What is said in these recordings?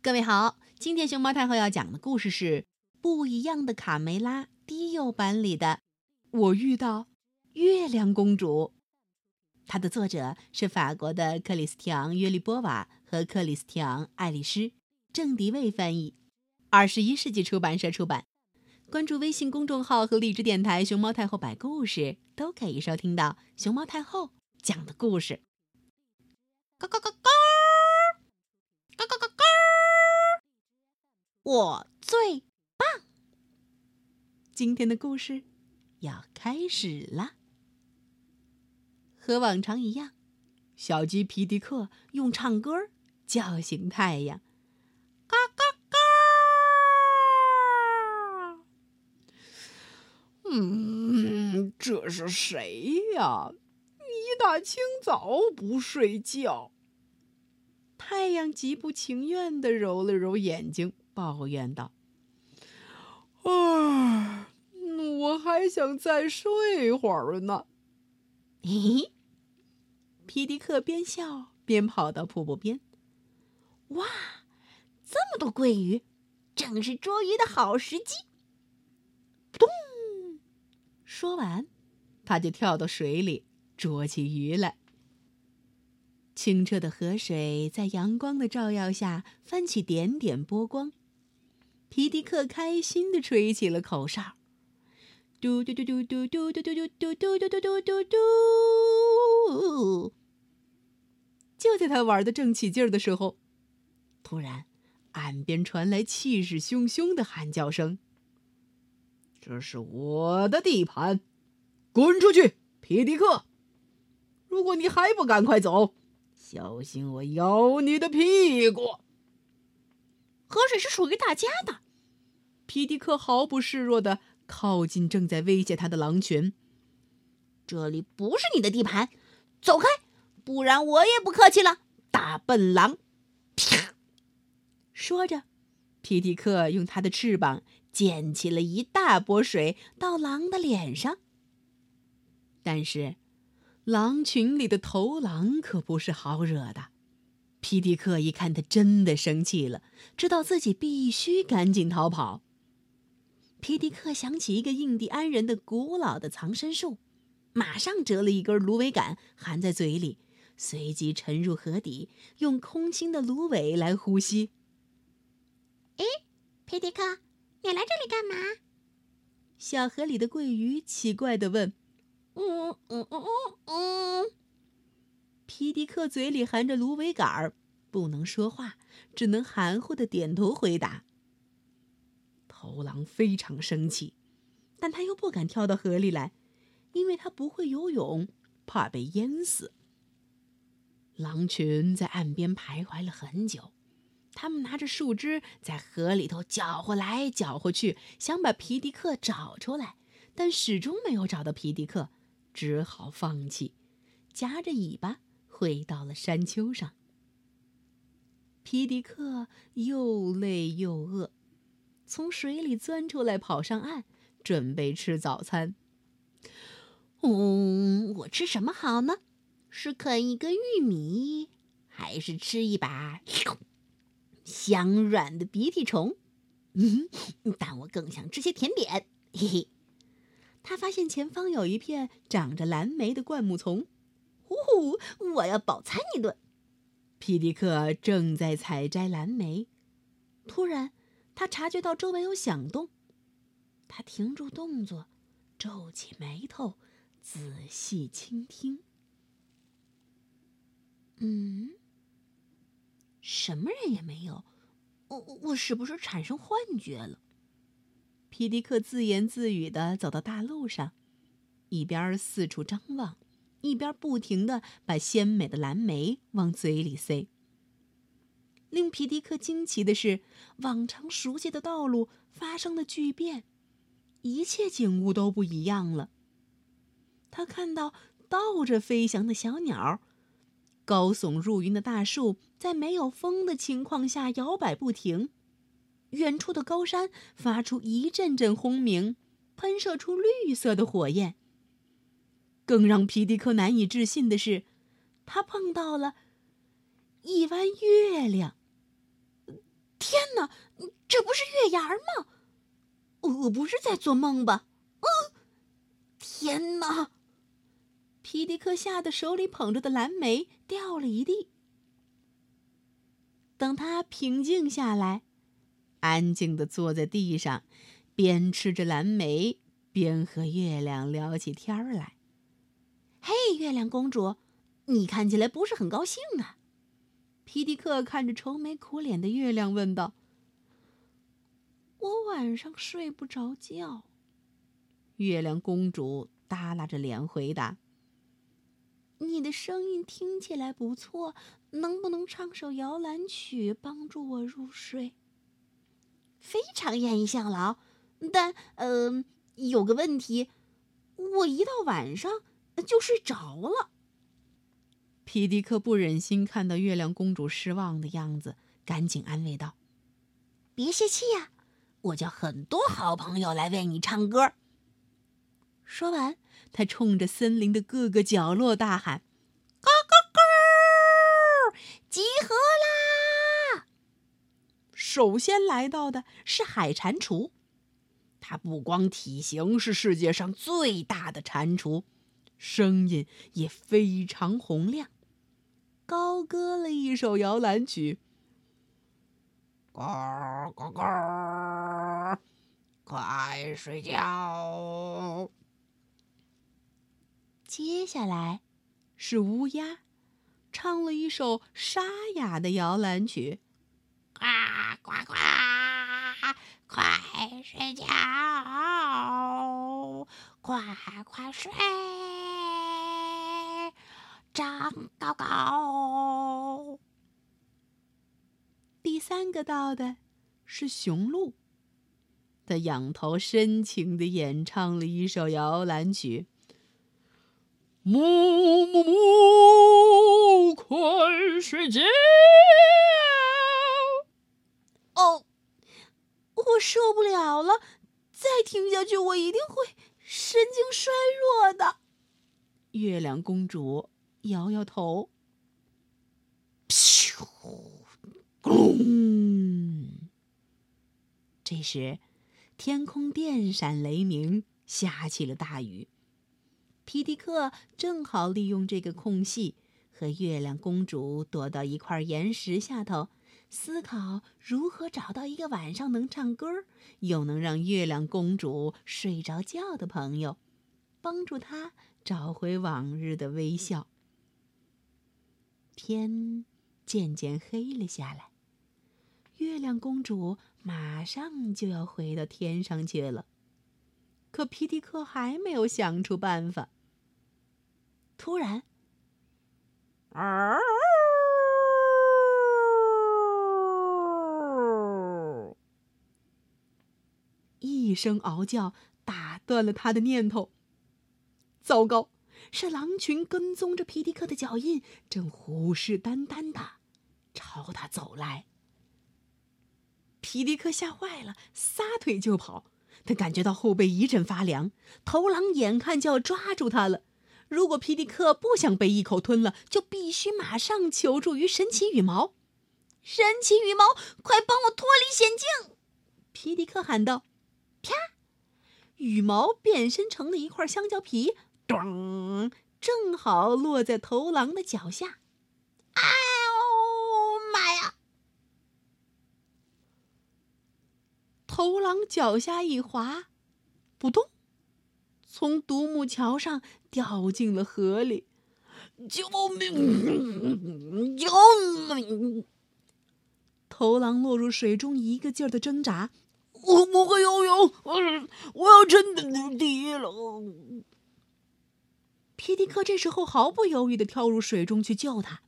各位好，今天熊猫太后要讲的故事是《不一样的卡梅拉》低幼版里的《我遇到月亮公主》。它的作者是法国的克里斯提昂·约利波瓦和克里斯提昂·爱丽丝，郑迪卫翻译，二十一世纪出版社出版。关注微信公众号和荔枝电台“熊猫太后摆故事”，都可以收听到熊猫太后讲的故事。咯咯咯咯，咯咯咯咯，我最棒！今天的故事要开始啦。和往常一样，小鸡皮迪克用唱歌叫醒太阳。嘎嘎嘎！嗯，这是谁呀？一大清早不睡觉。太阳极不情愿地揉了揉眼睛，抱怨道：“啊，我还想再睡会儿呢。”咦？皮迪克边笑边跑到瀑布边。哇，这么多鲑鱼，正是捉鱼的好时机！咚！说完，他就跳到水里捉起鱼来。清澈的河水在阳光的照耀下翻起点点波光。皮迪克开心地吹起了口哨，嘟嘟嘟嘟嘟嘟嘟嘟嘟嘟嘟嘟嘟嘟嘟。就在他玩的正起劲儿的时候，突然，岸边传来气势汹汹的喊叫声：“这是我的地盘，滚出去，皮迪克！如果你还不赶快走，小心我咬你的屁股！”河水是属于大家的。皮迪克毫不示弱的靠近正在威胁他的狼群。这里不是你的地盘，走开！不然我也不客气了，大笨狼！啪！说着，皮迪克用他的翅膀溅起了一大波水到狼的脸上。但是，狼群里的头狼可不是好惹的。皮迪克一看他真的生气了，知道自己必须赶紧逃跑。皮迪克想起一个印第安人的古老的藏身术，马上折了一根芦苇杆含在嘴里。随即沉入河底，用空心的芦苇来呼吸。哎，皮迪克，你来这里干嘛？小河里的桂鱼奇怪的问。嗯嗯嗯嗯嗯。皮迪克嘴里含着芦苇杆儿，不能说话，只能含糊的点头回答。头狼非常生气，但他又不敢跳到河里来，因为他不会游泳，怕被淹死。狼群在岸边徘徊了很久，他们拿着树枝在河里头搅和来搅和去，想把皮迪克找出来，但始终没有找到皮迪克，只好放弃，夹着尾巴回到了山丘上。皮迪克又累又饿，从水里钻出来，跑上岸，准备吃早餐。嗯，我吃什么好呢？是啃一根玉米，还是吃一把香软的鼻涕虫？嗯，但我更想吃些甜点。嘿嘿，他发现前方有一片长着蓝莓的灌木丛，呼呼，我要饱餐一顿。皮迪克正在采摘蓝莓，突然他察觉到周围有响动，他停住动作，皱起眉头，仔细倾听。嗯，什么人也没有，我我是不是产生幻觉了？皮迪克自言自语的走到大路上，一边四处张望，一边不停的把鲜美的蓝莓往嘴里塞。令皮迪克惊奇的是，往常熟悉的道路发生了巨变，一切景物都不一样了。他看到倒着飞翔的小鸟。高耸入云的大树在没有风的情况下摇摆不停，远处的高山发出一阵阵轰鸣，喷射出绿色的火焰。更让皮迪克难以置信的是，他碰到了一弯月亮。天哪，这不是月牙吗？我不是在做梦吧？嗯，天哪！皮迪克吓得手里捧着的蓝莓掉了一地。等他平静下来，安静的坐在地上，边吃着蓝莓，边和月亮聊起天来。嘿，月亮公主，你看起来不是很高兴啊？皮迪克看着愁眉苦脸的月亮，问道：“我晚上睡不着觉。”月亮公主耷拉着脸回答：“你的声音听起来不错，能不能唱首摇篮曲帮助我入睡？”非常愿意效劳，但呃，有个问题，我一到晚上就睡着了。皮迪克不忍心看到月亮公主失望的样子，赶紧安慰道：“别泄气呀，我叫很多好朋友来为你唱歌。”说完，他冲着森林的各个角落大喊：“咯咯咯，集合啦！”首先来到的是海蟾蜍，它不光体型是世界上最大的蟾蜍，声音也非常洪亮。高歌了一首摇篮曲，呱呱呱，快睡觉。接下来是乌鸦，唱了一首沙哑的摇篮曲，呱呱呱，快睡觉，快快睡。长高高。第三个到的是雄鹿，他仰头深情的演唱了一首摇篮曲。木木木，快睡觉！哦，我受不了了，再听下去我一定会神经衰弱的。月亮公主。摇摇头，噗，咣！这时，天空电闪雷鸣，下起了大雨。皮迪克正好利用这个空隙，和月亮公主躲到一块岩石下头，思考如何找到一个晚上能唱歌又能让月亮公主睡着觉的朋友，帮助她找回往日的微笑。天渐渐黑了下来，月亮公主马上就要回到天上去了。可皮迪克还没有想出办法。突然，一声嗷叫打断了他的念头。糟糕！是狼群跟踪着皮迪克的脚印，正虎视眈眈的朝他走来。皮迪克吓坏了，撒腿就跑。他感觉到后背一阵发凉，头狼眼看就要抓住他了。如果皮迪克不想被一口吞了，就必须马上求助于神奇羽毛。神奇羽毛，快帮我脱离险境！皮迪克喊道。啪，羽毛变身成了一块香蕉皮。咚！正好落在头狼的脚下。哎呦妈呀！头狼脚下一滑，扑通，从独木桥上掉进了河里。救命！救命！头狼落入水中，一个劲儿的挣扎。我不会游泳，我我要沉底了。皮迪克这时候毫不犹豫的跳入水中去救他，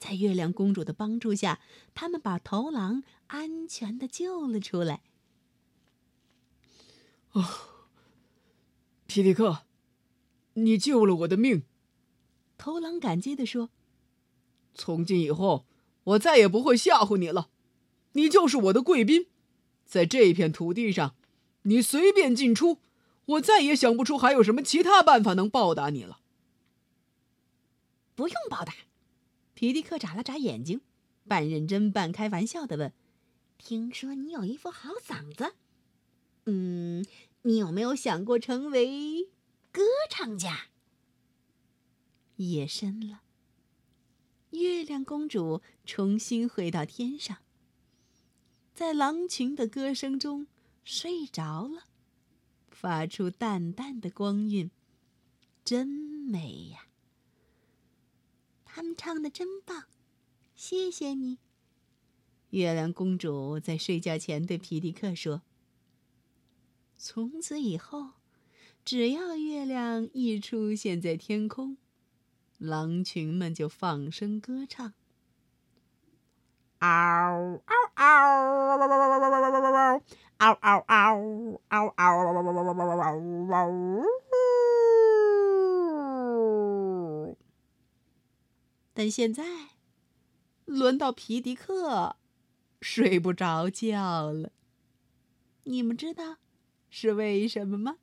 在月亮公主的帮助下，他们把头狼安全的救了出来。哦，皮迪克，你救了我的命！头狼感激的说：“从今以后，我再也不会吓唬你了，你就是我的贵宾，在这片土地上，你随便进出。”我再也想不出还有什么其他办法能报答你了。不用报答，皮迪克眨了眨眼睛，半认真半开玩笑的问：“听说你有一副好嗓子，嗯，你有没有想过成为歌唱家？夜深了，月亮公主重新回到天上，在狼群的歌声中睡着了，发出淡淡的光晕，真美呀！他们唱的真棒，谢谢你。月亮公主在睡觉前对皮迪克说：“从此以后，只要月亮一出现在天空，狼群们就放声歌唱。嗷嗷嗷！嗷嗷嗷！嗷嗷！但现在，轮到皮迪克。”睡不着觉了，你们知道是为什么吗？